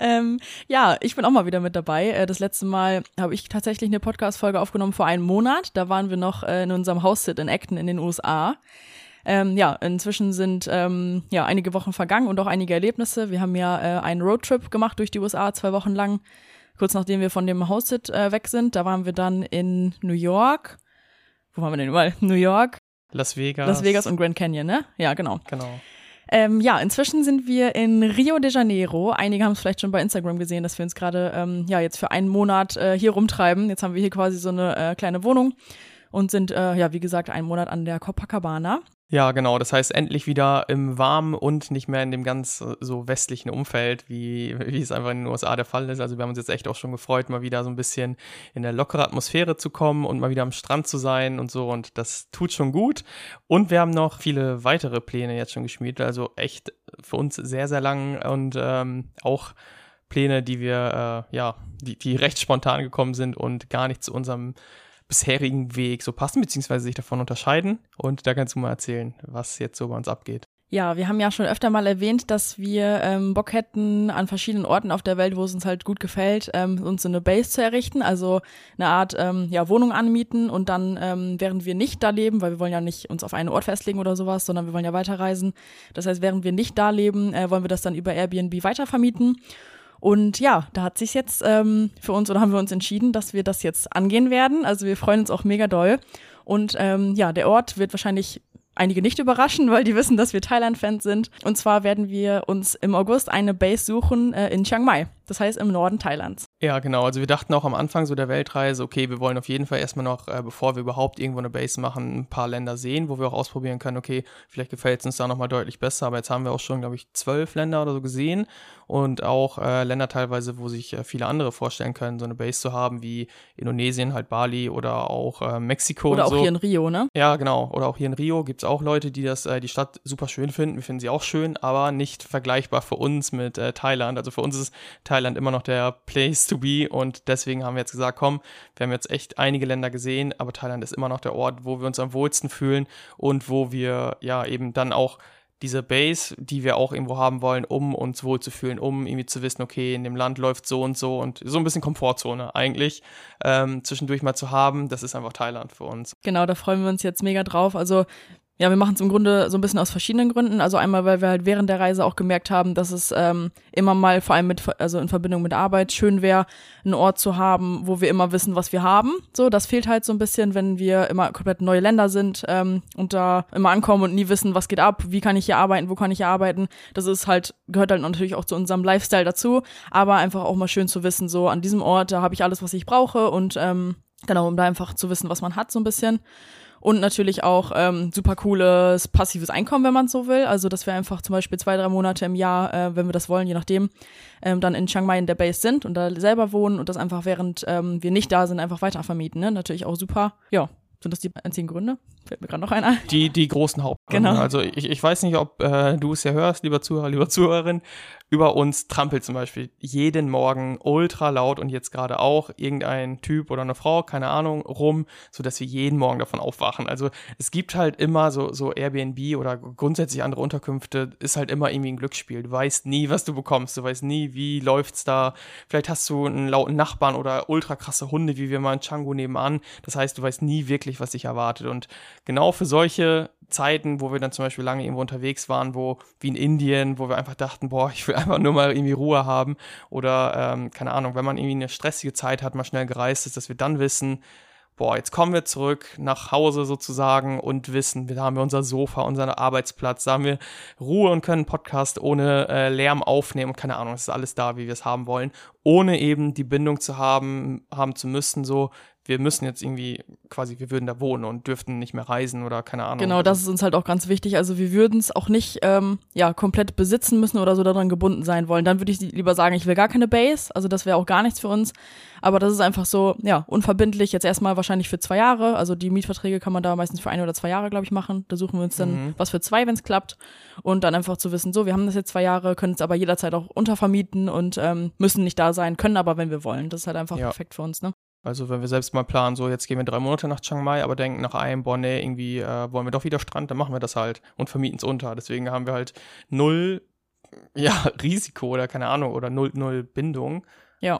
ähm, ja, ich bin auch mal wieder mit dabei. Äh, das letzte Mal habe ich tatsächlich eine Podcast-Folge aufgenommen vor einem Monat. Da waren wir noch äh, in unserem House-Sit in Acton in den USA. Ähm, ja, inzwischen sind ähm, ja einige Wochen vergangen und auch einige Erlebnisse. Wir haben ja äh, einen Roadtrip gemacht durch die USA, zwei Wochen lang. Kurz nachdem wir von dem House-Sit äh, weg sind, da waren wir dann in New York. Wo waren wir denn überall? New York, Las Vegas. Las Vegas und Grand Canyon, ne? Ja, genau. Genau. Ähm, ja, inzwischen sind wir in Rio de Janeiro. Einige haben es vielleicht schon bei Instagram gesehen, dass wir uns gerade ähm, ja jetzt für einen Monat äh, hier rumtreiben. Jetzt haben wir hier quasi so eine äh, kleine Wohnung und sind äh, ja wie gesagt einen Monat an der Copacabana. Ja, genau. Das heißt, endlich wieder im warmen und nicht mehr in dem ganz äh, so westlichen Umfeld, wie, wie es einfach in den USA der Fall ist. Also wir haben uns jetzt echt auch schon gefreut, mal wieder so ein bisschen in der lockere Atmosphäre zu kommen und mal wieder am Strand zu sein und so. Und das tut schon gut. Und wir haben noch viele weitere Pläne jetzt schon geschmiedet. Also echt für uns sehr, sehr lang und ähm, auch Pläne, die wir, äh, ja, die, die recht spontan gekommen sind und gar nicht zu unserem bisherigen Weg so passen, beziehungsweise sich davon unterscheiden. Und da kannst du mal erzählen, was jetzt so bei uns abgeht. Ja, wir haben ja schon öfter mal erwähnt, dass wir ähm, Bock hätten, an verschiedenen Orten auf der Welt, wo es uns halt gut gefällt, ähm, uns so eine Base zu errichten, also eine Art ähm, ja, Wohnung anmieten und dann, ähm, während wir nicht da leben, weil wir wollen ja nicht uns auf einen Ort festlegen oder sowas, sondern wir wollen ja weiterreisen. Das heißt, während wir nicht da leben, äh, wollen wir das dann über Airbnb weitervermieten. Und ja, da hat sich jetzt ähm, für uns oder haben wir uns entschieden, dass wir das jetzt angehen werden. Also wir freuen uns auch mega doll. Und ähm, ja, der Ort wird wahrscheinlich einige nicht überraschen, weil die wissen, dass wir Thailand-Fans sind. Und zwar werden wir uns im August eine Base suchen äh, in Chiang Mai. Das heißt im Norden Thailands. Ja, genau. Also wir dachten auch am Anfang so der Weltreise, okay, wir wollen auf jeden Fall erstmal noch, äh, bevor wir überhaupt irgendwo eine Base machen, ein paar Länder sehen, wo wir auch ausprobieren können, okay, vielleicht gefällt es uns da nochmal deutlich besser. Aber jetzt haben wir auch schon, glaube ich, zwölf Länder oder so gesehen und auch äh, Länder teilweise, wo sich äh, viele andere vorstellen können, so eine Base zu haben, wie Indonesien, halt Bali oder auch äh, Mexiko. Oder auch so. hier in Rio, ne? Ja, genau. Oder auch hier in Rio gibt es auch Leute, die das, äh, die Stadt super schön finden. Wir finden sie auch schön, aber nicht vergleichbar für uns mit äh, Thailand. Also für uns ist Thailand immer noch der Place to be und deswegen haben wir jetzt gesagt, komm, wir haben jetzt echt einige Länder gesehen, aber Thailand ist immer noch der Ort, wo wir uns am wohlsten fühlen und wo wir ja eben dann auch diese Base, die wir auch irgendwo haben wollen, um uns wohlzufühlen, um irgendwie zu wissen, okay, in dem Land läuft so und so und so ein bisschen Komfortzone eigentlich ähm, zwischendurch mal zu haben, das ist einfach Thailand für uns. Genau, da freuen wir uns jetzt mega drauf. Also ja, wir machen es im Grunde so ein bisschen aus verschiedenen Gründen. Also einmal, weil wir halt während der Reise auch gemerkt haben, dass es ähm, immer mal, vor allem mit, also in Verbindung mit Arbeit, schön wäre, einen Ort zu haben, wo wir immer wissen, was wir haben. So, das fehlt halt so ein bisschen, wenn wir immer komplett neue Länder sind ähm, und da immer ankommen und nie wissen, was geht ab, wie kann ich hier arbeiten, wo kann ich hier arbeiten. Das ist halt, gehört halt natürlich auch zu unserem Lifestyle dazu, aber einfach auch mal schön zu wissen, so an diesem Ort, da habe ich alles, was ich brauche und ähm, genau, um da einfach zu wissen, was man hat, so ein bisschen und natürlich auch ähm, super cooles passives Einkommen, wenn man so will. Also dass wir einfach zum Beispiel zwei, drei Monate im Jahr, äh, wenn wir das wollen, je nachdem, ähm, dann in Chiang Mai in der Base sind und da selber wohnen und das einfach während ähm, wir nicht da sind einfach weitervermieten. Ne? Natürlich auch super. Ja, sind das die einzigen Gründe? Fällt mir gerade noch einer. Die, die großen Hauptgründe. Genau. Also ich, ich weiß nicht, ob äh, du es ja hörst, lieber Zuhörer, lieber Zuhörerin. Über uns trampelt zum Beispiel jeden Morgen ultra laut und jetzt gerade auch irgendein Typ oder eine Frau, keine Ahnung, rum, so dass wir jeden Morgen davon aufwachen. Also es gibt halt immer so, so Airbnb oder grundsätzlich andere Unterkünfte, ist halt immer irgendwie ein Glücksspiel. Du weißt nie, was du bekommst. Du weißt nie, wie läuft's da. Vielleicht hast du einen lauten Nachbarn oder ultra krasse Hunde, wie wir mal in Changu nebenan. Das heißt, du weißt nie wirklich, was dich erwartet. Und genau für solche Zeiten, wo wir dann zum Beispiel lange irgendwo unterwegs waren, wo, wie in Indien, wo wir einfach dachten, boah, ich will einfach nur mal irgendwie Ruhe haben. Oder, ähm, keine Ahnung, wenn man irgendwie eine stressige Zeit hat, mal schnell gereist ist, dass wir dann wissen, boah, jetzt kommen wir zurück nach Hause sozusagen und wissen, da haben wir unser Sofa, unseren Arbeitsplatz, da haben wir Ruhe und können Podcast ohne äh, Lärm aufnehmen und keine Ahnung, es ist alles da, wie wir es haben wollen, ohne eben die Bindung zu haben, haben zu müssen, so, wir müssen jetzt irgendwie quasi, wir würden da wohnen und dürften nicht mehr reisen oder keine Ahnung. Genau, das ist uns halt auch ganz wichtig. Also wir würden es auch nicht ähm, ja komplett besitzen müssen oder so daran gebunden sein wollen. Dann würde ich lieber sagen, ich will gar keine Base. Also das wäre auch gar nichts für uns. Aber das ist einfach so, ja, unverbindlich. Jetzt erstmal wahrscheinlich für zwei Jahre. Also die Mietverträge kann man da meistens für ein oder zwei Jahre, glaube ich, machen. Da suchen wir uns dann mhm. was für zwei, wenn es klappt. Und dann einfach zu wissen, so, wir haben das jetzt zwei Jahre, können es aber jederzeit auch untervermieten und ähm, müssen nicht da sein, können aber, wenn wir wollen. Das ist halt einfach ja. perfekt für uns, ne? Also wenn wir selbst mal planen, so jetzt gehen wir drei Monate nach Chiang Mai, aber denken nach einem, boah, nee, irgendwie äh, wollen wir doch wieder Strand, dann machen wir das halt und vermieten es unter. Deswegen haben wir halt null ja, Risiko oder keine Ahnung, oder null, null Bindung. Ja.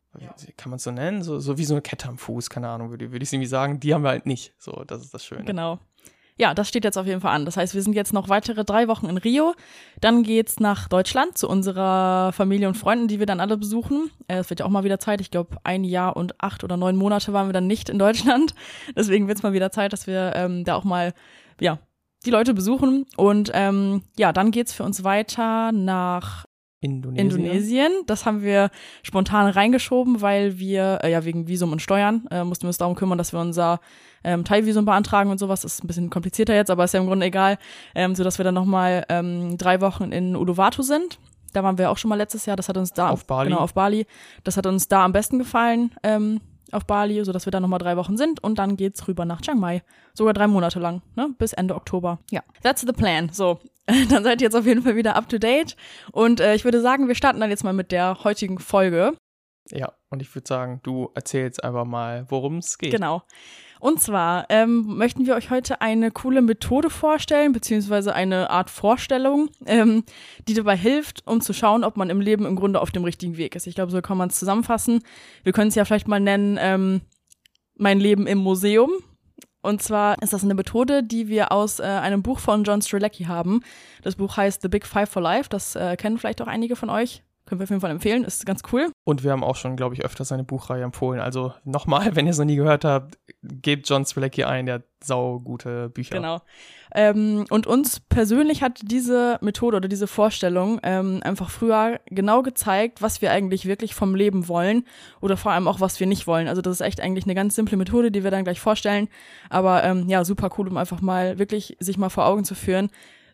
Kann man es so nennen? So, so wie so eine Kette am Fuß, keine Ahnung, würde, würde ich irgendwie sagen. Die haben wir halt nicht. So, das ist das Schöne. Genau ja, das steht jetzt auf jeden Fall an. Das heißt, wir sind jetzt noch weitere drei Wochen in Rio. Dann geht's nach Deutschland zu unserer Familie und Freunden, die wir dann alle besuchen. Äh, es wird ja auch mal wieder Zeit. Ich glaube, ein Jahr und acht oder neun Monate waren wir dann nicht in Deutschland. Deswegen wird's mal wieder Zeit, dass wir ähm, da auch mal, ja, die Leute besuchen. Und ähm, ja, dann geht's für uns weiter nach Indonesien. Indonesien. Das haben wir spontan reingeschoben, weil wir, äh, ja, wegen Visum und Steuern, äh, mussten wir uns darum kümmern, dass wir unser ähm, Teilvisum beantragen und sowas. Das ist ein bisschen komplizierter jetzt, aber ist ja im Grunde egal. Ähm, so dass wir dann nochmal ähm, drei Wochen in Uluwatu sind. Da waren wir auch schon mal letztes Jahr. Das hat uns da auf Bali. Genau, auf Bali. Das hat uns da am besten gefallen. Ähm, auf Bali, so dass wir da nochmal drei Wochen sind und dann geht's rüber nach Chiang Mai. Sogar drei Monate lang, ne? Bis Ende Oktober. Ja. That's the plan. So. dann seid ihr jetzt auf jeden Fall wieder up to date. Und äh, ich würde sagen, wir starten dann jetzt mal mit der heutigen Folge. Ja, und ich würde sagen, du erzählst einfach mal, worum es geht. Genau. Und zwar ähm, möchten wir euch heute eine coole Methode vorstellen, beziehungsweise eine Art Vorstellung, ähm, die dabei hilft, um zu schauen, ob man im Leben im Grunde auf dem richtigen Weg ist. Ich glaube, so kann man es zusammenfassen. Wir können es ja vielleicht mal nennen, ähm, mein Leben im Museum. Und zwar ist das eine Methode, die wir aus äh, einem Buch von John Strelecki haben. Das Buch heißt The Big Five for Life. Das äh, kennen vielleicht auch einige von euch. Können wir auf jeden Fall empfehlen, ist ganz cool. Und wir haben auch schon, glaube ich, öfter seine Buchreihe empfohlen. Also nochmal, wenn ihr es noch nie gehört habt, gebt John Strzelecki ein, der hat saugute Bücher. Genau. Ähm, und uns persönlich hat diese Methode oder diese Vorstellung ähm, einfach früher genau gezeigt, was wir eigentlich wirklich vom Leben wollen oder vor allem auch, was wir nicht wollen. Also das ist echt eigentlich eine ganz simple Methode, die wir dann gleich vorstellen. Aber ähm, ja, super cool, um einfach mal wirklich sich mal vor Augen zu führen,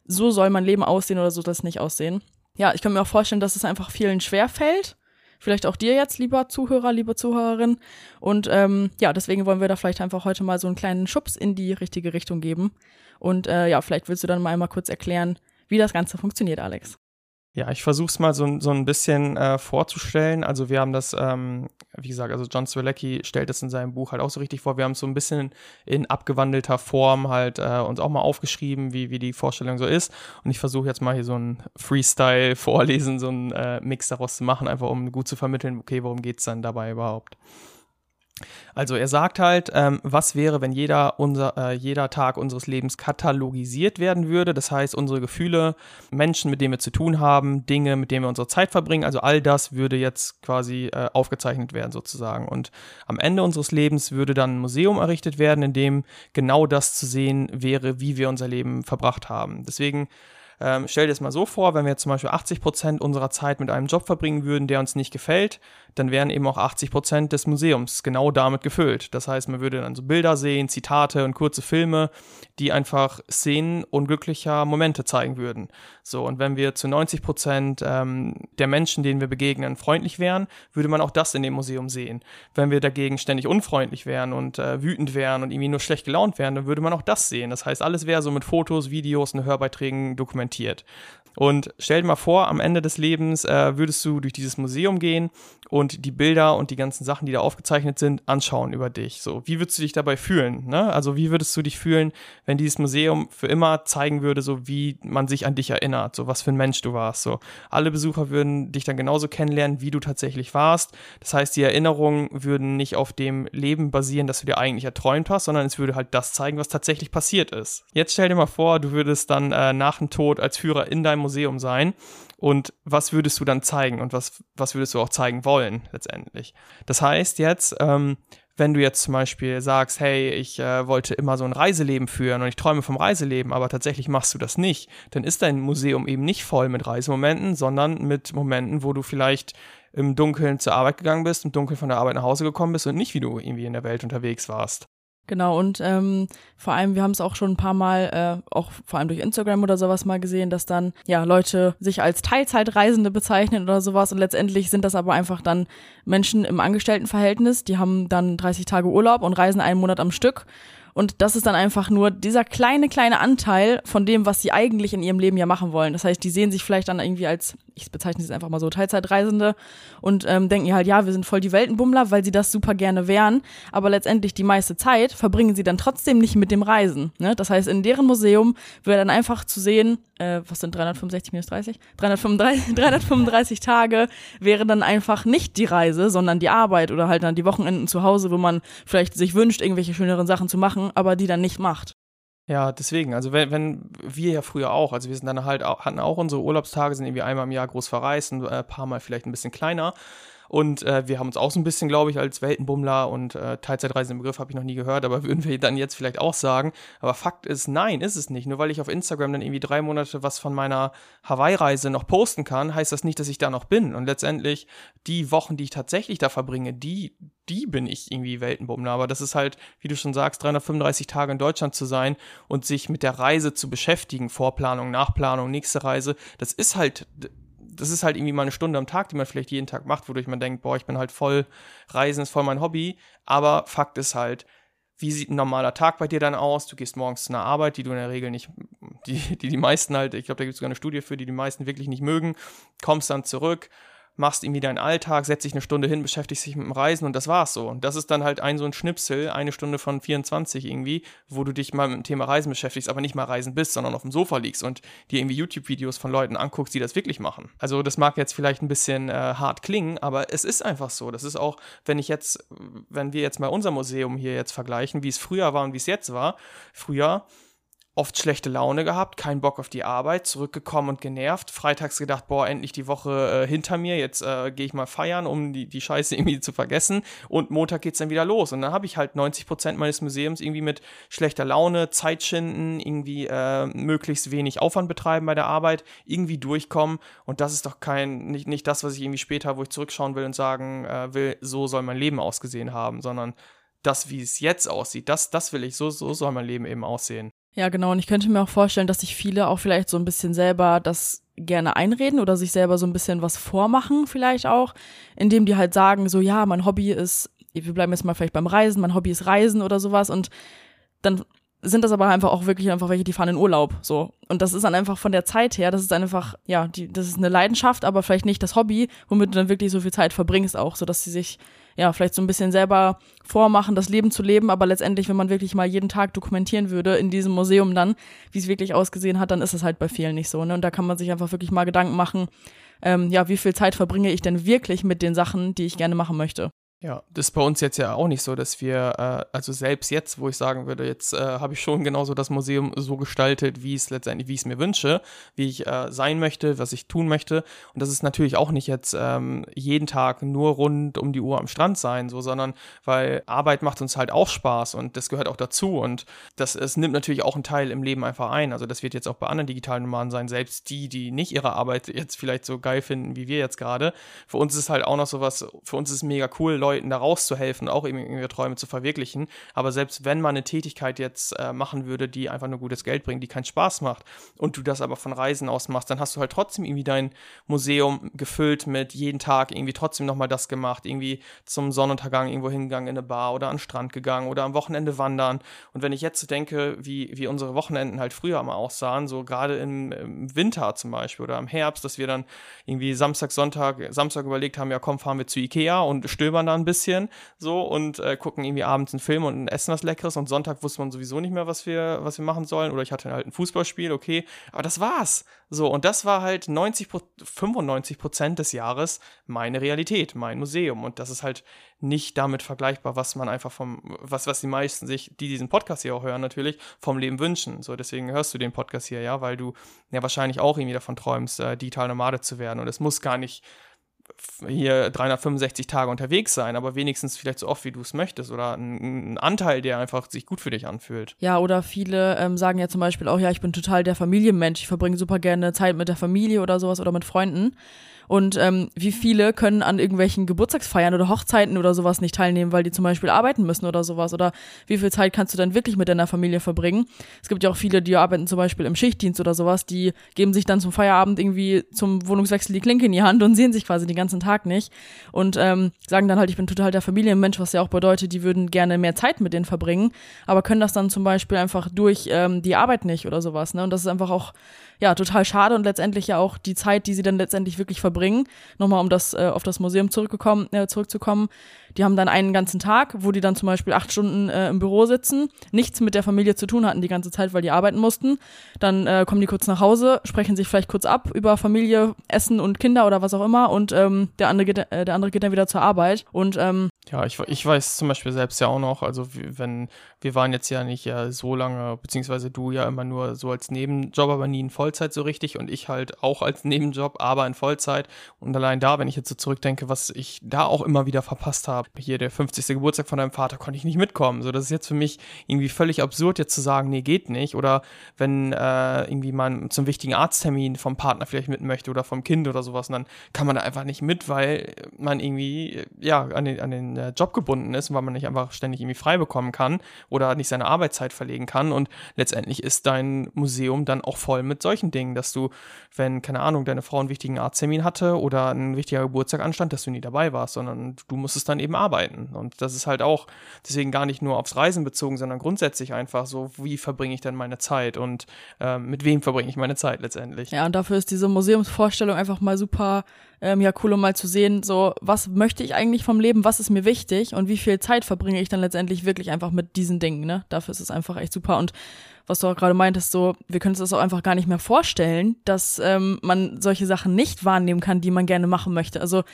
so soll mein Leben aussehen oder so soll es nicht aussehen ja, ich kann mir auch vorstellen, dass es einfach vielen schwer fällt. Vielleicht auch dir jetzt, lieber Zuhörer, liebe Zuhörerin. Und ähm, ja, deswegen wollen wir da vielleicht einfach heute mal so einen kleinen Schubs in die richtige Richtung geben. Und äh, ja, vielleicht willst du dann mal einmal kurz erklären, wie das Ganze funktioniert, Alex. Ja, ich versuche es mal so, so ein bisschen äh, vorzustellen. Also wir haben das, ähm, wie gesagt, also John Swilecki stellt es in seinem Buch halt auch so richtig vor. Wir haben es so ein bisschen in abgewandelter Form halt äh, uns auch mal aufgeschrieben, wie, wie die Vorstellung so ist. Und ich versuche jetzt mal hier so ein Freestyle vorlesen, so ein äh, Mix daraus zu machen, einfach um gut zu vermitteln, okay, worum geht's dann dabei überhaupt. Also er sagt halt, ähm, was wäre, wenn jeder, unser, äh, jeder Tag unseres Lebens katalogisiert werden würde. Das heißt, unsere Gefühle, Menschen, mit denen wir zu tun haben, Dinge, mit denen wir unsere Zeit verbringen, also all das würde jetzt quasi äh, aufgezeichnet werden sozusagen. Und am Ende unseres Lebens würde dann ein Museum errichtet werden, in dem genau das zu sehen wäre, wie wir unser Leben verbracht haben. Deswegen ähm, stell dir das mal so vor, wenn wir zum Beispiel 80 Prozent unserer Zeit mit einem Job verbringen würden, der uns nicht gefällt, dann wären eben auch 80 Prozent des Museums genau damit gefüllt. Das heißt, man würde dann so Bilder sehen, Zitate und kurze Filme, die einfach Szenen unglücklicher Momente zeigen würden. So, und wenn wir zu 90 Prozent ähm, der Menschen, denen wir begegnen, freundlich wären, würde man auch das in dem Museum sehen. Wenn wir dagegen ständig unfreundlich wären und äh, wütend wären und irgendwie nur schlecht gelaunt wären, dann würde man auch das sehen. Das heißt, alles wäre so mit Fotos, Videos und Hörbeiträgen dokumentiert. Und stell dir mal vor, am Ende des Lebens äh, würdest du durch dieses Museum gehen und die Bilder und die ganzen Sachen, die da aufgezeichnet sind, anschauen über dich. So, wie würdest du dich dabei fühlen? Ne? Also wie würdest du dich fühlen, wenn dieses Museum für immer zeigen würde, so wie man sich an dich erinnert, so was für ein Mensch du warst. So, alle Besucher würden dich dann genauso kennenlernen, wie du tatsächlich warst. Das heißt, die Erinnerungen würden nicht auf dem Leben basieren, das du dir eigentlich erträumt hast, sondern es würde halt das zeigen, was tatsächlich passiert ist. Jetzt stell dir mal vor, du würdest dann äh, nach dem Tod als Führer in deinem Museum sein und was würdest du dann zeigen und was, was würdest du auch zeigen wollen letztendlich. Das heißt jetzt, ähm, wenn du jetzt zum Beispiel sagst, hey, ich äh, wollte immer so ein Reiseleben führen und ich träume vom Reiseleben, aber tatsächlich machst du das nicht, dann ist dein Museum eben nicht voll mit Reisemomenten, sondern mit Momenten, wo du vielleicht im Dunkeln zur Arbeit gegangen bist, im Dunkeln von der Arbeit nach Hause gekommen bist und nicht, wie du irgendwie in der Welt unterwegs warst. Genau, und ähm, vor allem, wir haben es auch schon ein paar Mal, äh, auch vor allem durch Instagram oder sowas mal gesehen, dass dann ja Leute sich als Teilzeitreisende bezeichnen oder sowas. Und letztendlich sind das aber einfach dann Menschen im Angestelltenverhältnis, die haben dann 30 Tage Urlaub und reisen einen Monat am Stück. Und das ist dann einfach nur dieser kleine, kleine Anteil von dem, was sie eigentlich in ihrem Leben ja machen wollen. Das heißt, die sehen sich vielleicht dann irgendwie als, ich bezeichne sie einfach mal so, Teilzeitreisende und ähm, denken ja halt, ja, wir sind voll die Weltenbummler, weil sie das super gerne wären. Aber letztendlich die meiste Zeit verbringen sie dann trotzdem nicht mit dem Reisen. Ne? Das heißt, in deren Museum wäre dann einfach zu sehen, äh, was sind 365 minus 30? 335, 335 Tage wäre dann einfach nicht die Reise, sondern die Arbeit oder halt dann die Wochenenden zu Hause, wo man vielleicht sich wünscht, irgendwelche schöneren Sachen zu machen, aber die dann nicht macht. Ja, deswegen, also wenn, wenn wir ja früher auch, also wir sind dann halt hatten auch unsere Urlaubstage, sind irgendwie einmal im Jahr groß verreist, ein äh, paar Mal vielleicht ein bisschen kleiner. Und äh, wir haben uns auch so ein bisschen, glaube ich, als Weltenbummler und äh, Teilzeitreisenden Begriff habe ich noch nie gehört, aber würden wir dann jetzt vielleicht auch sagen. Aber Fakt ist, nein, ist es nicht. Nur weil ich auf Instagram dann irgendwie drei Monate was von meiner Hawaii-Reise noch posten kann, heißt das nicht, dass ich da noch bin. Und letztendlich die Wochen, die ich tatsächlich da verbringe, die, die bin ich irgendwie Weltenbummler. Aber das ist halt, wie du schon sagst, 335 Tage in Deutschland zu sein und sich mit der Reise zu beschäftigen, Vorplanung, Nachplanung, nächste Reise, das ist halt das ist halt irgendwie mal eine Stunde am Tag, die man vielleicht jeden Tag macht, wodurch man denkt, boah, ich bin halt voll, Reisen ist voll mein Hobby. Aber Fakt ist halt, wie sieht ein normaler Tag bei dir dann aus? Du gehst morgens zu einer Arbeit, die du in der Regel nicht, die die, die meisten halt, ich glaube, da gibt es sogar eine Studie für, die die meisten wirklich nicht mögen, kommst dann zurück, machst irgendwie deinen Alltag, setzt dich eine Stunde hin, beschäftigst dich mit dem Reisen und das war's so. Und das ist dann halt ein so ein Schnipsel, eine Stunde von 24 irgendwie, wo du dich mal mit dem Thema Reisen beschäftigst, aber nicht mal Reisen bist, sondern auf dem Sofa liegst und dir irgendwie YouTube-Videos von Leuten anguckst, die das wirklich machen. Also das mag jetzt vielleicht ein bisschen äh, hart klingen, aber es ist einfach so. Das ist auch, wenn ich jetzt, wenn wir jetzt mal unser Museum hier jetzt vergleichen, wie es früher war und wie es jetzt war. Früher oft schlechte Laune gehabt, keinen Bock auf die Arbeit, zurückgekommen und genervt. Freitags gedacht, boah, endlich die Woche äh, hinter mir, jetzt äh, gehe ich mal feiern, um die, die Scheiße irgendwie zu vergessen. Und Montag geht's dann wieder los. Und dann habe ich halt 90 Prozent meines Museums irgendwie mit schlechter Laune, Zeit schinden, irgendwie äh, möglichst wenig Aufwand betreiben bei der Arbeit, irgendwie durchkommen. Und das ist doch kein, nicht, nicht das, was ich irgendwie später, wo ich zurückschauen will und sagen äh, will, so soll mein Leben ausgesehen haben, sondern das, wie es jetzt aussieht, das, das will ich, so, so soll mein Leben eben aussehen. Ja, genau. Und ich könnte mir auch vorstellen, dass sich viele auch vielleicht so ein bisschen selber das gerne einreden oder sich selber so ein bisschen was vormachen, vielleicht auch, indem die halt sagen, so, ja, mein Hobby ist, wir bleiben jetzt mal vielleicht beim Reisen, mein Hobby ist Reisen oder sowas und dann sind das aber einfach auch wirklich einfach welche, die fahren in Urlaub, so. Und das ist dann einfach von der Zeit her, das ist einfach, ja, die, das ist eine Leidenschaft, aber vielleicht nicht das Hobby, womit du dann wirklich so viel Zeit verbringst auch, so dass sie sich ja, vielleicht so ein bisschen selber vormachen, das Leben zu leben, aber letztendlich, wenn man wirklich mal jeden Tag dokumentieren würde in diesem Museum dann, wie es wirklich ausgesehen hat, dann ist es halt bei vielen nicht so, ne? Und da kann man sich einfach wirklich mal Gedanken machen, ähm, ja, wie viel Zeit verbringe ich denn wirklich mit den Sachen, die ich gerne machen möchte. Ja, das ist bei uns jetzt ja auch nicht so, dass wir, äh, also selbst jetzt, wo ich sagen würde, jetzt äh, habe ich schon genauso das Museum so gestaltet, wie es letztendlich, wie ich es mir wünsche, wie ich äh, sein möchte, was ich tun möchte. Und das ist natürlich auch nicht jetzt ähm, jeden Tag nur rund um die Uhr am Strand sein, so, sondern weil Arbeit macht uns halt auch Spaß und das gehört auch dazu. Und das es nimmt natürlich auch einen Teil im Leben einfach ein. Also das wird jetzt auch bei anderen digitalen Nomaden sein, selbst die, die nicht ihre Arbeit jetzt vielleicht so geil finden wie wir jetzt gerade. Für uns ist halt auch noch sowas, für uns ist mega cool, Leute Leuten da rauszuhelfen, auch eben ihre Träume zu verwirklichen. Aber selbst wenn man eine Tätigkeit jetzt äh, machen würde, die einfach nur gutes Geld bringt, die keinen Spaß macht und du das aber von Reisen aus machst, dann hast du halt trotzdem irgendwie dein Museum gefüllt mit jeden Tag irgendwie trotzdem nochmal das gemacht, irgendwie zum Sonnenuntergang irgendwo hingegangen in eine Bar oder an den Strand gegangen oder am Wochenende wandern. Und wenn ich jetzt denke, wie, wie unsere Wochenenden halt früher mal aussahen, so gerade im, im Winter zum Beispiel oder im Herbst, dass wir dann irgendwie Samstag, Sonntag, Samstag überlegt haben, ja komm, fahren wir zu Ikea und stöbern da ein bisschen so und äh, gucken irgendwie abends einen Film und essen was Leckeres und Sonntag wusste man sowieso nicht mehr, was wir, was wir machen sollen. Oder ich hatte halt ein Fußballspiel, okay, aber das war's. So, und das war halt 90, 95 Prozent des Jahres meine Realität, mein Museum. Und das ist halt nicht damit vergleichbar, was man einfach vom, was, was die meisten sich, die diesen Podcast hier auch hören, natürlich, vom Leben wünschen. So, deswegen hörst du den Podcast hier, ja, weil du ja wahrscheinlich auch irgendwie davon träumst, äh, digital Nomade zu werden. Und es muss gar nicht hier 365 Tage unterwegs sein, aber wenigstens vielleicht so oft, wie du es möchtest oder ein, Anteil, der einfach sich gut für dich anfühlt. Ja, oder viele ähm, sagen ja zum Beispiel auch, ja, ich bin total der Familienmensch, ich verbringe super gerne Zeit mit der Familie oder sowas oder mit Freunden. Und ähm, wie viele können an irgendwelchen Geburtstagsfeiern oder Hochzeiten oder sowas nicht teilnehmen, weil die zum Beispiel arbeiten müssen oder sowas? Oder wie viel Zeit kannst du dann wirklich mit deiner Familie verbringen? Es gibt ja auch viele, die arbeiten zum Beispiel im Schichtdienst oder sowas, die geben sich dann zum Feierabend irgendwie zum Wohnungswechsel die Klinke in die Hand und sehen sich quasi den ganzen Tag nicht. Und ähm, sagen dann halt, ich bin total der Familienmensch, was ja auch bedeutet, die würden gerne mehr Zeit mit denen verbringen, aber können das dann zum Beispiel einfach durch ähm, die Arbeit nicht oder sowas. Ne? Und das ist einfach auch ja, total schade und letztendlich ja auch die Zeit, die sie dann letztendlich wirklich verbringen. Nochmal, um das äh, auf das Museum zurückgekommen, äh, zurückzukommen. Die haben dann einen ganzen Tag, wo die dann zum Beispiel acht Stunden äh, im Büro sitzen, nichts mit der Familie zu tun hatten die ganze Zeit, weil die arbeiten mussten. Dann äh, kommen die kurz nach Hause, sprechen sich vielleicht kurz ab über Familie, Essen und Kinder oder was auch immer und ähm, der, andere geht, äh, der andere geht dann wieder zur Arbeit. Und ähm, ja, ich, ich weiß zum Beispiel selbst ja auch noch, also wenn wir waren jetzt ja nicht ja so lange, beziehungsweise du ja immer nur so als Nebenjob, aber nie in Vollzeit so richtig und ich halt auch als Nebenjob, aber in Vollzeit. Und allein da, wenn ich jetzt so zurückdenke, was ich da auch immer wieder verpasst habe, hier der 50. Geburtstag von deinem Vater, konnte ich nicht mitkommen. So, das ist jetzt für mich irgendwie völlig absurd, jetzt zu sagen, nee, geht nicht. Oder wenn äh, irgendwie man zum wichtigen Arzttermin vom Partner vielleicht mit möchte oder vom Kind oder sowas, dann kann man da einfach nicht mit, weil man irgendwie, ja, an den, an den äh, Job gebunden ist, weil man nicht einfach ständig irgendwie frei bekommen kann oder nicht seine Arbeitszeit verlegen kann. Und letztendlich ist dein Museum dann auch voll mit solchen Dingen, dass du, wenn, keine Ahnung, deine Frau einen wichtigen Arzttermin hatte oder ein wichtiger Geburtstag anstand, dass du nie dabei warst, sondern du musstest dann eben arbeiten. Und das ist halt auch deswegen gar nicht nur aufs Reisen bezogen, sondern grundsätzlich einfach so, wie verbringe ich denn meine Zeit und äh, mit wem verbringe ich meine Zeit letztendlich. Ja, und dafür ist diese Museumsvorstellung einfach mal super ähm, ja cool, um mal zu sehen, so was möchte ich eigentlich vom Leben, was ist mir wichtig und wie viel Zeit verbringe ich dann letztendlich wirklich einfach mit diesen Dingen. Ne? Dafür ist es einfach echt super und was du auch gerade meintest, so, wir können uns das auch einfach gar nicht mehr vorstellen, dass ähm, man solche Sachen nicht wahrnehmen kann, die man gerne machen möchte. Also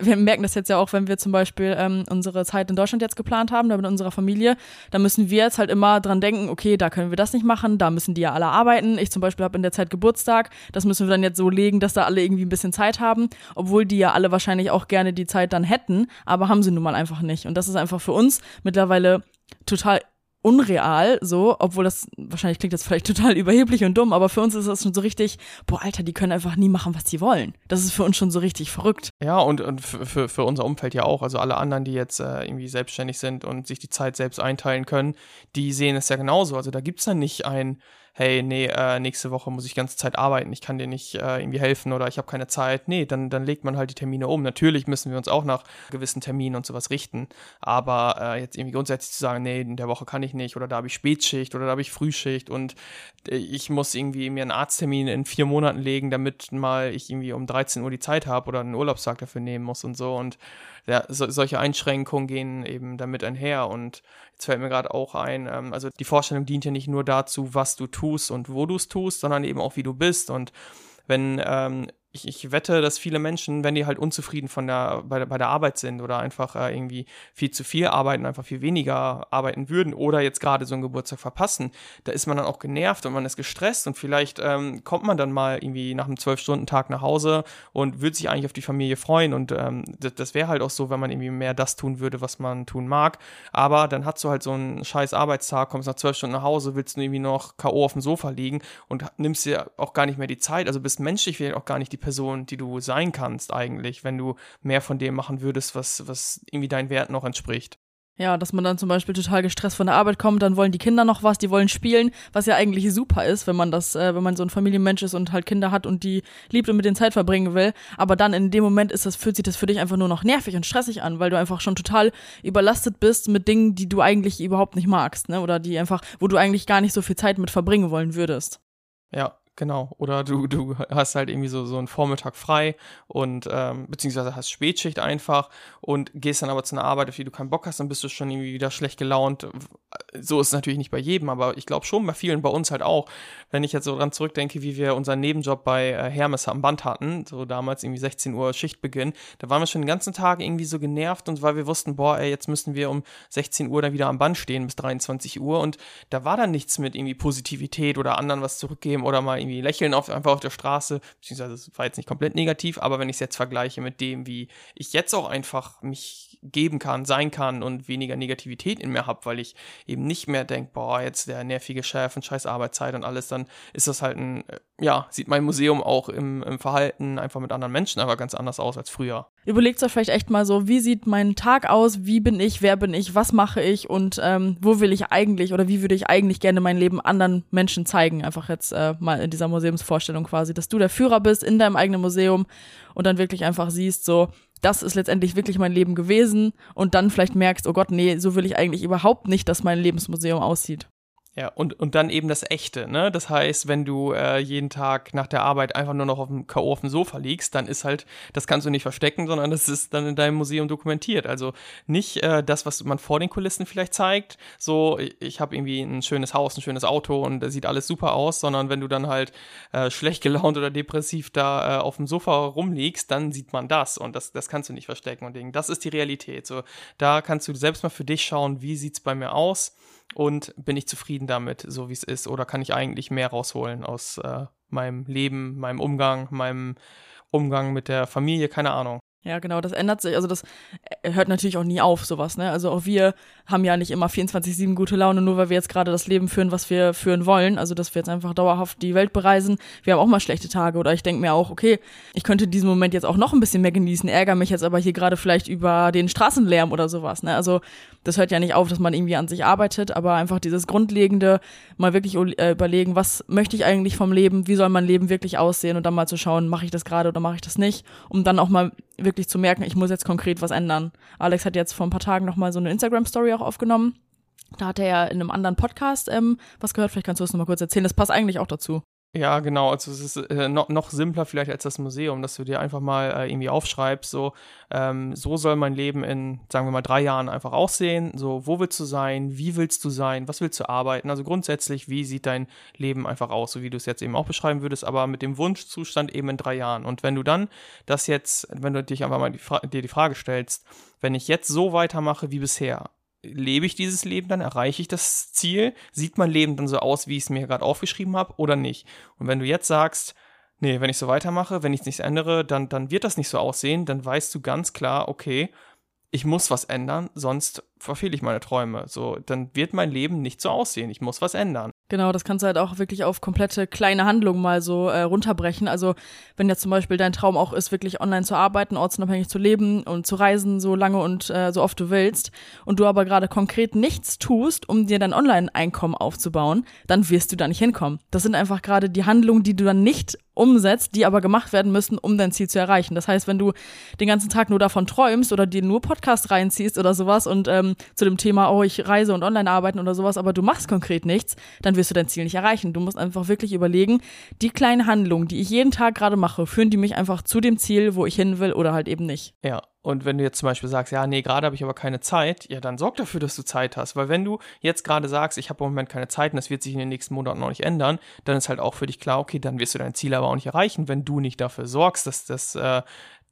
wir merken das jetzt ja auch, wenn wir zum Beispiel ähm, unsere Zeit in Deutschland jetzt geplant haben, da mit unserer Familie, da müssen wir jetzt halt immer dran denken, okay, da können wir das nicht machen, da müssen die ja alle arbeiten. Ich zum Beispiel habe in der Zeit Geburtstag, das müssen wir dann jetzt so legen, dass da alle irgendwie ein bisschen Zeit haben, obwohl die ja alle wahrscheinlich auch gerne die Zeit dann hätten, aber haben sie nun mal einfach nicht. Und das ist einfach für uns mittlerweile total unreal, so, obwohl das, wahrscheinlich klingt das vielleicht total überheblich und dumm, aber für uns ist das schon so richtig, boah, Alter, die können einfach nie machen, was sie wollen. Das ist für uns schon so richtig verrückt. Ja, und, und für, für unser Umfeld ja auch. Also alle anderen, die jetzt äh, irgendwie selbstständig sind und sich die Zeit selbst einteilen können, die sehen es ja genauso. Also da gibt's dann nicht ein, hey, nee, äh, nächste Woche muss ich ganze Zeit arbeiten, ich kann dir nicht äh, irgendwie helfen oder ich habe keine Zeit. Nee, dann, dann legt man halt die Termine um. Natürlich müssen wir uns auch nach gewissen Terminen und sowas richten, aber äh, jetzt irgendwie grundsätzlich zu sagen, nee, in der Woche kann ich nicht oder da habe ich Spätschicht oder da habe ich Frühschicht und äh, ich muss irgendwie mir einen Arzttermin in vier Monaten legen, damit mal ich irgendwie um 13 Uhr die Zeit habe oder einen Urlaubstag dafür nehmen muss und so und ja, so, solche Einschränkungen gehen eben damit einher. Und jetzt fällt mir gerade auch ein, ähm, also die Vorstellung dient ja nicht nur dazu, was du tust und wo du es tust, sondern eben auch, wie du bist. Und wenn ähm, ich, ich wette, dass viele Menschen, wenn die halt unzufrieden von der, bei, der, bei der Arbeit sind oder einfach äh, irgendwie viel zu viel arbeiten, einfach viel weniger arbeiten würden oder jetzt gerade so einen Geburtstag verpassen, da ist man dann auch genervt und man ist gestresst und vielleicht ähm, kommt man dann mal irgendwie nach einem Zwölf-Stunden-Tag nach Hause und würde sich eigentlich auf die Familie freuen und ähm, das, das wäre halt auch so, wenn man irgendwie mehr das tun würde, was man tun mag, aber dann hast du halt so einen scheiß Arbeitstag, kommst nach zwölf Stunden nach Hause, willst du irgendwie noch K.O. auf dem Sofa liegen und nimmst dir auch gar nicht mehr die Zeit, also bist menschlich vielleicht auch gar nicht die Person, die du sein kannst eigentlich, wenn du mehr von dem machen würdest, was, was irgendwie deinen Wert noch entspricht. Ja, dass man dann zum Beispiel total gestresst von der Arbeit kommt, dann wollen die Kinder noch was, die wollen spielen, was ja eigentlich super ist, wenn man das, äh, wenn man so ein Familienmensch ist und halt Kinder hat und die liebt und mit denen Zeit verbringen will. Aber dann in dem Moment ist das, fühlt sich das für dich einfach nur noch nervig und stressig an, weil du einfach schon total überlastet bist mit Dingen, die du eigentlich überhaupt nicht magst, ne? Oder die einfach, wo du eigentlich gar nicht so viel Zeit mit verbringen wollen würdest. Ja, Genau. Oder du, du hast halt irgendwie so, so einen Vormittag frei und ähm, beziehungsweise hast Spätschicht einfach und gehst dann aber zu einer Arbeit, auf die du keinen Bock hast, dann bist du schon irgendwie wieder schlecht gelaunt. So ist es natürlich nicht bei jedem, aber ich glaube schon bei vielen, bei uns halt auch. Wenn ich jetzt so dran zurückdenke, wie wir unseren Nebenjob bei äh, Hermes am Band hatten, so damals irgendwie 16 Uhr Schichtbeginn, da waren wir schon den ganzen Tag irgendwie so genervt und weil wir wussten, boah, ey, jetzt müssen wir um 16 Uhr dann wieder am Band stehen bis 23 Uhr und da war dann nichts mit irgendwie Positivität oder anderen was zurückgeben oder mal irgendwie lächeln auf, einfach auf der Straße, beziehungsweise es war jetzt nicht komplett negativ, aber wenn ich es jetzt vergleiche mit dem, wie ich jetzt auch einfach mich geben kann, sein kann und weniger Negativität in mir habe, weil ich eben nicht mehr denke, boah, jetzt der nervige Chef und scheiß Arbeitszeit und alles, dann ist das halt ein, äh, ja, sieht mein Museum auch im, im Verhalten einfach mit anderen Menschen aber ganz anders aus als früher. Überlegt euch vielleicht echt mal so, wie sieht mein Tag aus, wie bin ich, wer bin ich, was mache ich und ähm, wo will ich eigentlich oder wie würde ich eigentlich gerne mein Leben anderen Menschen zeigen. Einfach jetzt äh, mal in dieser Museumsvorstellung quasi, dass du der Führer bist in deinem eigenen Museum und dann wirklich einfach siehst, so, das ist letztendlich wirklich mein Leben gewesen und dann vielleicht merkst, oh Gott, nee, so will ich eigentlich überhaupt nicht, dass mein Lebensmuseum aussieht. Ja, und, und dann eben das Echte, ne? Das heißt, wenn du äh, jeden Tag nach der Arbeit einfach nur noch auf dem K.O. auf dem Sofa liegst, dann ist halt, das kannst du nicht verstecken, sondern das ist dann in deinem Museum dokumentiert. Also nicht äh, das, was man vor den Kulissen vielleicht zeigt, so ich, habe irgendwie ein schönes Haus, ein schönes Auto und da sieht alles super aus, sondern wenn du dann halt äh, schlecht gelaunt oder depressiv da äh, auf dem Sofa rumliegst, dann sieht man das und das, das kannst du nicht verstecken und Ding. Das ist die Realität. So, da kannst du selbst mal für dich schauen, wie sieht's bei mir aus und bin ich zufrieden damit, so wie es ist, oder kann ich eigentlich mehr rausholen aus äh, meinem Leben, meinem Umgang, meinem Umgang mit der Familie, keine Ahnung. Ja, genau, das ändert sich. Also das äh, hört natürlich auch nie auf, sowas, ne? Also auch wir haben ja nicht immer 24-7 gute Laune, nur weil wir jetzt gerade das Leben führen, was wir führen wollen. Also dass wir jetzt einfach dauerhaft die Welt bereisen. Wir haben auch mal schlechte Tage oder ich denke mir auch, okay, ich könnte diesen Moment jetzt auch noch ein bisschen mehr genießen, ärgere mich jetzt aber hier gerade vielleicht über den Straßenlärm oder sowas, ne? Also das hört ja nicht auf, dass man irgendwie an sich arbeitet, aber einfach dieses Grundlegende, mal wirklich äh, überlegen, was möchte ich eigentlich vom Leben, wie soll mein Leben wirklich aussehen und dann mal zu schauen, mache ich das gerade oder mache ich das nicht, um dann auch mal wirklich zu merken, ich muss jetzt konkret was ändern. Alex hat jetzt vor ein paar Tagen noch mal so eine Instagram-Story auch aufgenommen. Da hat er ja in einem anderen Podcast ähm, was gehört. Vielleicht kannst du das nochmal kurz erzählen. Das passt eigentlich auch dazu. Ja, genau. Also es ist äh, noch, noch simpler vielleicht als das Museum, dass du dir einfach mal äh, irgendwie aufschreibst, so, ähm, so soll mein Leben in, sagen wir mal, drei Jahren einfach aussehen. So, wo willst du sein? Wie willst du sein? Was willst du arbeiten? Also grundsätzlich, wie sieht dein Leben einfach aus, so wie du es jetzt eben auch beschreiben würdest, aber mit dem Wunschzustand eben in drei Jahren. Und wenn du dann das jetzt, wenn du dich einfach mal die dir die Frage stellst, wenn ich jetzt so weitermache wie bisher, lebe ich dieses Leben dann? Erreiche ich das Ziel? Sieht mein Leben dann so aus, wie ich es mir gerade aufgeschrieben habe oder nicht? Und wenn du jetzt sagst, nee, wenn ich so weitermache, wenn ich nichts ändere, dann, dann wird das nicht so aussehen, dann weißt du ganz klar, okay, ich muss was ändern, sonst verfehle ich meine Träume. So, dann wird mein Leben nicht so aussehen. Ich muss was ändern. Genau, das kannst du halt auch wirklich auf komplette kleine Handlungen mal so äh, runterbrechen. Also wenn jetzt zum Beispiel dein Traum auch ist, wirklich online zu arbeiten, ortsunabhängig zu leben und zu reisen, so lange und äh, so oft du willst, und du aber gerade konkret nichts tust, um dir dein Online-Einkommen aufzubauen, dann wirst du da nicht hinkommen. Das sind einfach gerade die Handlungen, die du dann nicht umsetzt, die aber gemacht werden müssen, um dein Ziel zu erreichen. Das heißt, wenn du den ganzen Tag nur davon träumst oder dir nur Podcast reinziehst oder sowas und ähm, zu dem Thema, oh, ich reise und online arbeiten oder sowas, aber du machst konkret nichts, dann wirst du dein Ziel nicht erreichen. Du musst einfach wirklich überlegen, die kleinen Handlungen, die ich jeden Tag gerade mache, führen die mich einfach zu dem Ziel, wo ich hin will oder halt eben nicht. Ja, und wenn du jetzt zum Beispiel sagst, ja, nee, gerade habe ich aber keine Zeit, ja, dann sorg dafür, dass du Zeit hast. Weil wenn du jetzt gerade sagst, ich habe im Moment keine Zeit und das wird sich in den nächsten Monaten noch nicht ändern, dann ist halt auch für dich klar, okay, dann wirst du dein Ziel aber auch nicht erreichen, wenn du nicht dafür sorgst, dass das äh,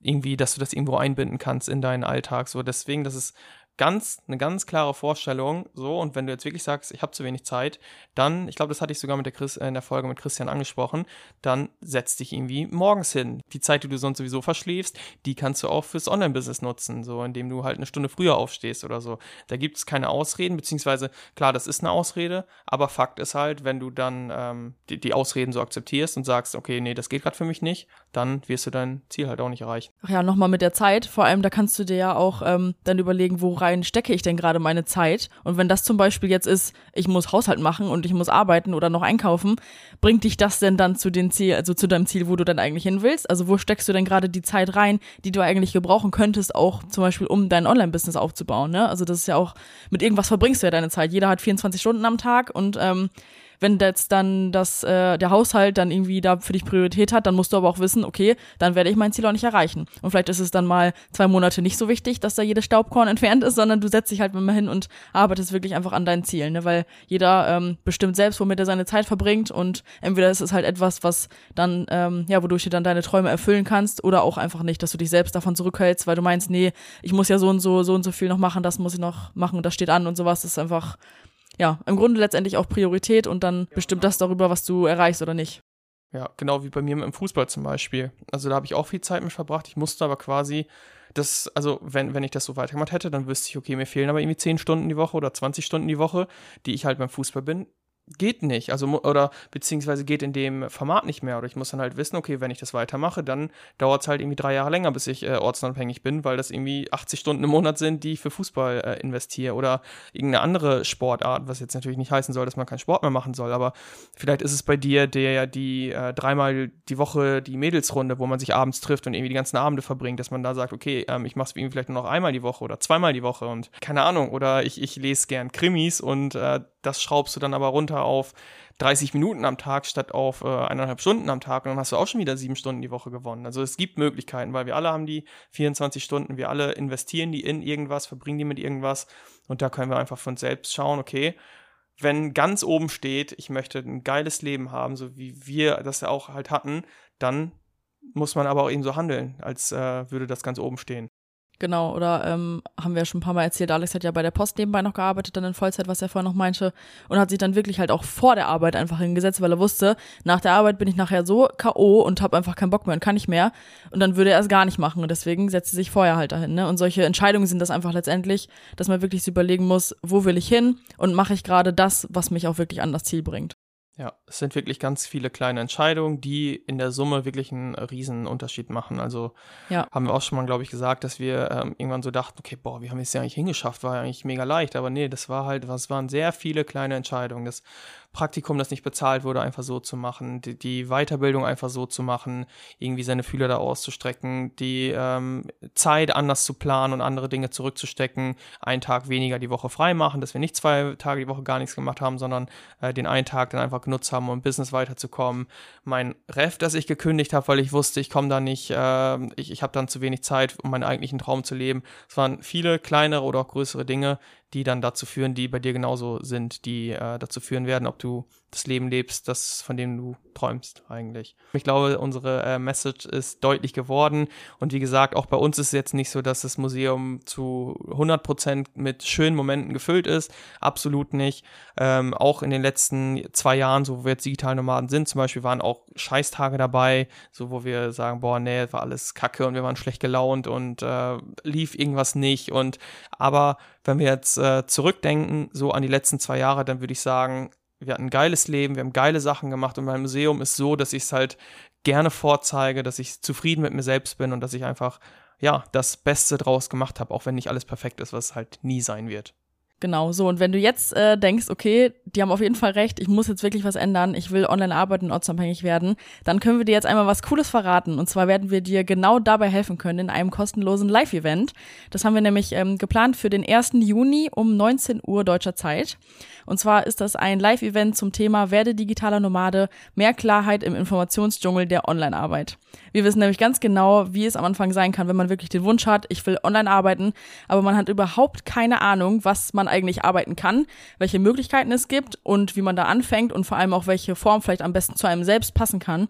irgendwie, dass du das irgendwo einbinden kannst in deinen Alltag. So, deswegen, das ist ganz, eine ganz klare Vorstellung. So, und wenn du jetzt wirklich sagst, ich habe zu wenig Zeit, dann, ich glaube, das hatte ich sogar mit der Chris, äh, in der Folge mit Christian angesprochen, dann setz dich irgendwie morgens hin. Die Zeit, die du sonst sowieso verschläfst, die kannst du auch fürs Online-Business nutzen, so indem du halt eine Stunde früher aufstehst oder so. Da gibt es keine Ausreden, beziehungsweise klar, das ist eine Ausrede, aber Fakt ist halt, wenn du dann ähm, die, die Ausreden so akzeptierst und sagst, okay, nee, das geht gerade für mich nicht, dann wirst du dein Ziel halt auch nicht erreichen. Ach ja, nochmal mit der Zeit, vor allem da kannst du dir ja auch ähm, dann überlegen, wo rein stecke ich denn gerade meine Zeit? Und wenn das zum Beispiel jetzt ist, ich muss Haushalt machen und ich muss arbeiten oder noch einkaufen, bringt dich das denn dann zu dem Ziel, also zu deinem Ziel, wo du dann eigentlich hin willst? Also wo steckst du denn gerade die Zeit rein, die du eigentlich gebrauchen könntest, auch zum Beispiel, um dein Online-Business aufzubauen? Ne? Also das ist ja auch, mit irgendwas verbringst du ja deine Zeit. Jeder hat 24 Stunden am Tag und ähm, wenn jetzt dann das, äh, der Haushalt dann irgendwie da für dich Priorität hat, dann musst du aber auch wissen, okay, dann werde ich mein Ziel auch nicht erreichen. Und vielleicht ist es dann mal zwei Monate nicht so wichtig, dass da jedes Staubkorn entfernt ist, sondern du setzt dich halt mal hin und arbeitest wirklich einfach an deinen Zielen, ne? weil jeder ähm, bestimmt selbst, womit er seine Zeit verbringt und entweder ist es halt etwas, was dann, ähm, ja, wodurch du dann deine Träume erfüllen kannst oder auch einfach nicht, dass du dich selbst davon zurückhältst, weil du meinst, nee, ich muss ja so und so, so und so viel noch machen, das muss ich noch machen, das steht an und sowas, das ist einfach ja, im Grunde letztendlich auch Priorität und dann bestimmt das darüber, was du erreichst oder nicht. Ja, genau wie bei mir im Fußball zum Beispiel. Also da habe ich auch viel Zeit mit verbracht. Ich musste aber quasi das, also wenn, wenn ich das so weitergemacht hätte, dann wüsste ich, okay, mir fehlen aber irgendwie 10 Stunden die Woche oder 20 Stunden die Woche, die ich halt beim Fußball bin geht nicht, also oder beziehungsweise geht in dem Format nicht mehr. Oder ich muss dann halt wissen, okay, wenn ich das weitermache, dann dauert es halt irgendwie drei Jahre länger, bis ich äh, ortsunabhängig bin, weil das irgendwie 80 Stunden im Monat sind, die ich für Fußball äh, investiere. Oder irgendeine andere Sportart, was jetzt natürlich nicht heißen soll, dass man keinen Sport mehr machen soll, aber vielleicht ist es bei dir der die äh, dreimal die Woche die Mädelsrunde, wo man sich abends trifft und irgendwie die ganzen Abende verbringt, dass man da sagt, okay, ähm, ich mache es irgendwie vielleicht nur noch einmal die Woche oder zweimal die Woche und keine Ahnung, oder ich, ich lese gern Krimis und äh, das schraubst du dann aber runter auf 30 Minuten am Tag statt auf äh, eineinhalb Stunden am Tag und dann hast du auch schon wieder sieben Stunden die Woche gewonnen. Also es gibt Möglichkeiten, weil wir alle haben die 24 Stunden, wir alle investieren die in irgendwas, verbringen die mit irgendwas und da können wir einfach von selbst schauen, okay, wenn ganz oben steht, ich möchte ein geiles Leben haben, so wie wir das ja auch halt hatten, dann muss man aber auch eben so handeln, als äh, würde das ganz oben stehen. Genau, oder ähm, haben wir schon ein paar Mal erzählt, Alex hat ja bei der Post nebenbei noch gearbeitet, dann in Vollzeit, was er vorher noch meinte, und hat sich dann wirklich halt auch vor der Arbeit einfach hingesetzt, weil er wusste, nach der Arbeit bin ich nachher so K.O. und habe einfach keinen Bock mehr und kann nicht mehr. Und dann würde er es gar nicht machen. Und deswegen setzt er sich vorher halt dahin. Ne? Und solche Entscheidungen sind das einfach letztendlich, dass man wirklich überlegen muss, wo will ich hin und mache ich gerade das, was mich auch wirklich an das Ziel bringt. Ja, es sind wirklich ganz viele kleine Entscheidungen, die in der Summe wirklich einen riesen Unterschied machen. Also ja. haben wir auch schon mal, glaube ich, gesagt, dass wir ähm, irgendwann so dachten, okay, boah, wie haben wir es ja eigentlich hingeschafft? War ja eigentlich mega leicht. Aber nee, das war halt, das waren sehr viele kleine Entscheidungen. Das Praktikum, das nicht bezahlt wurde, einfach so zu machen, die, die Weiterbildung einfach so zu machen, irgendwie seine Fühler da auszustrecken, die ähm, Zeit anders zu planen und andere Dinge zurückzustecken, einen Tag weniger die Woche frei machen, dass wir nicht zwei Tage die Woche gar nichts gemacht haben, sondern äh, den einen Tag dann einfach genutzt haben, um im Business weiterzukommen. Mein Ref, das ich gekündigt habe, weil ich wusste, ich komme da nicht, äh, ich, ich habe dann zu wenig Zeit, um meinen eigentlichen Traum zu leben. Es waren viele kleinere oder auch größere Dinge, die dann dazu führen, die bei dir genauso sind, die äh, dazu führen werden, ob du das Leben lebst, das von dem du träumst eigentlich. Ich glaube, unsere äh, Message ist deutlich geworden und wie gesagt, auch bei uns ist es jetzt nicht so, dass das Museum zu 100 Prozent mit schönen Momenten gefüllt ist, absolut nicht. Ähm, auch in den letzten zwei Jahren, so wo wir jetzt digital Nomaden sind, zum Beispiel waren auch Scheißtage dabei, so wo wir sagen, boah, nee, war alles Kacke und wir waren schlecht gelaunt und äh, lief irgendwas nicht und aber wenn wir jetzt äh, zurückdenken, so an die letzten zwei Jahre, dann würde ich sagen, wir hatten ein geiles Leben, wir haben geile Sachen gemacht und mein Museum ist so, dass ich es halt gerne vorzeige, dass ich zufrieden mit mir selbst bin und dass ich einfach, ja, das Beste draus gemacht habe, auch wenn nicht alles perfekt ist, was halt nie sein wird. Genau, so. Und wenn du jetzt äh, denkst, okay, die haben auf jeden Fall recht, ich muss jetzt wirklich was ändern, ich will online arbeiten, ortsunabhängig werden, dann können wir dir jetzt einmal was Cooles verraten. Und zwar werden wir dir genau dabei helfen können in einem kostenlosen Live-Event. Das haben wir nämlich ähm, geplant für den 1. Juni um 19 Uhr deutscher Zeit. Und zwar ist das ein Live-Event zum Thema Werde digitaler Nomade, mehr Klarheit im Informationsdschungel der Online-Arbeit. Wir wissen nämlich ganz genau, wie es am Anfang sein kann, wenn man wirklich den Wunsch hat, ich will online arbeiten, aber man hat überhaupt keine Ahnung, was man eigentlich arbeiten kann, welche Möglichkeiten es gibt und wie man da anfängt und vor allem auch welche Form vielleicht am besten zu einem selbst passen kann.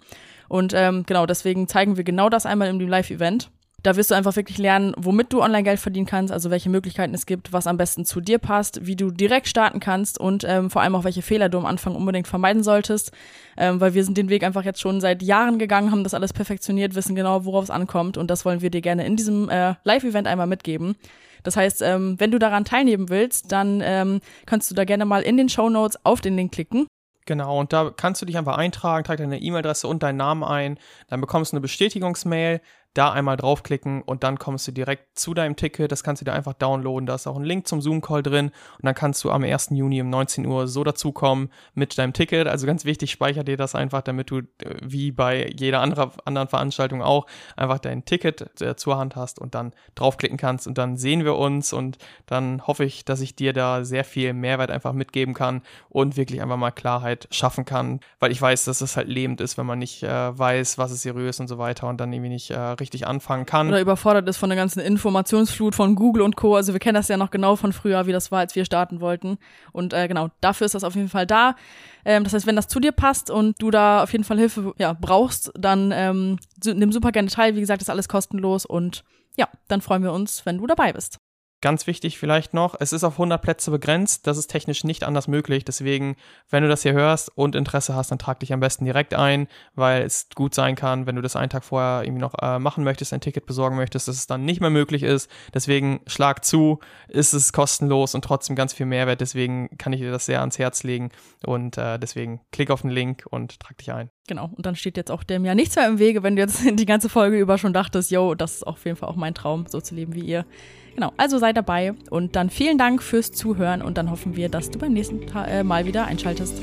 Und ähm, genau deswegen zeigen wir genau das einmal in dem Live-Event. Da wirst du einfach wirklich lernen, womit du Online-Geld verdienen kannst, also welche Möglichkeiten es gibt, was am besten zu dir passt, wie du direkt starten kannst und ähm, vor allem auch welche Fehler du am Anfang unbedingt vermeiden solltest, ähm, weil wir sind den Weg einfach jetzt schon seit Jahren gegangen, haben das alles perfektioniert, wissen genau, worauf es ankommt und das wollen wir dir gerne in diesem äh, Live-Event einmal mitgeben. Das heißt, ähm, wenn du daran teilnehmen willst, dann ähm, kannst du da gerne mal in den Show Notes auf den Link klicken. Genau, und da kannst du dich einfach eintragen, trag deine E-Mail-Adresse und deinen Namen ein, dann bekommst du eine Bestätigungsmail, da einmal draufklicken und dann kommst du direkt zu deinem Ticket. Das kannst du dir einfach downloaden. Da ist auch ein Link zum Zoom-Call drin und dann kannst du am 1. Juni um 19 Uhr so dazukommen mit deinem Ticket. Also ganz wichtig, speicher dir das einfach, damit du äh, wie bei jeder andere, anderen Veranstaltung auch einfach dein Ticket äh, zur Hand hast und dann draufklicken kannst und dann sehen wir uns und dann hoffe ich, dass ich dir da sehr viel Mehrwert einfach mitgeben kann und wirklich einfach mal Klarheit schaffen kann, weil ich weiß, dass es halt lebend ist, wenn man nicht äh, weiß, was ist seriös und so weiter und dann irgendwie nicht äh, richtig anfangen kann. Oder überfordert ist von der ganzen Informationsflut von Google und Co. Also wir kennen das ja noch genau von früher, wie das war, als wir starten wollten. Und äh, genau, dafür ist das auf jeden Fall da. Ähm, das heißt, wenn das zu dir passt und du da auf jeden Fall Hilfe ja, brauchst, dann ähm, nimm super gerne teil. Wie gesagt, ist alles kostenlos und ja, dann freuen wir uns, wenn du dabei bist. Ganz wichtig vielleicht noch, es ist auf 100 Plätze begrenzt, das ist technisch nicht anders möglich, deswegen, wenn du das hier hörst und Interesse hast, dann trag dich am besten direkt ein, weil es gut sein kann, wenn du das einen Tag vorher irgendwie noch äh, machen möchtest, ein Ticket besorgen möchtest, dass es dann nicht mehr möglich ist, deswegen schlag zu, ist es kostenlos und trotzdem ganz viel Mehrwert, deswegen kann ich dir das sehr ans Herz legen und äh, deswegen klick auf den Link und trag dich ein. Genau, und dann steht jetzt auch dem ja nichts mehr im Wege, wenn du jetzt die ganze Folge über schon dachtest, yo, das ist auf jeden Fall auch mein Traum, so zu leben wie ihr. Genau, also sei dabei und dann vielen Dank fürs Zuhören und dann hoffen wir, dass du beim nächsten Ta äh, Mal wieder einschaltest.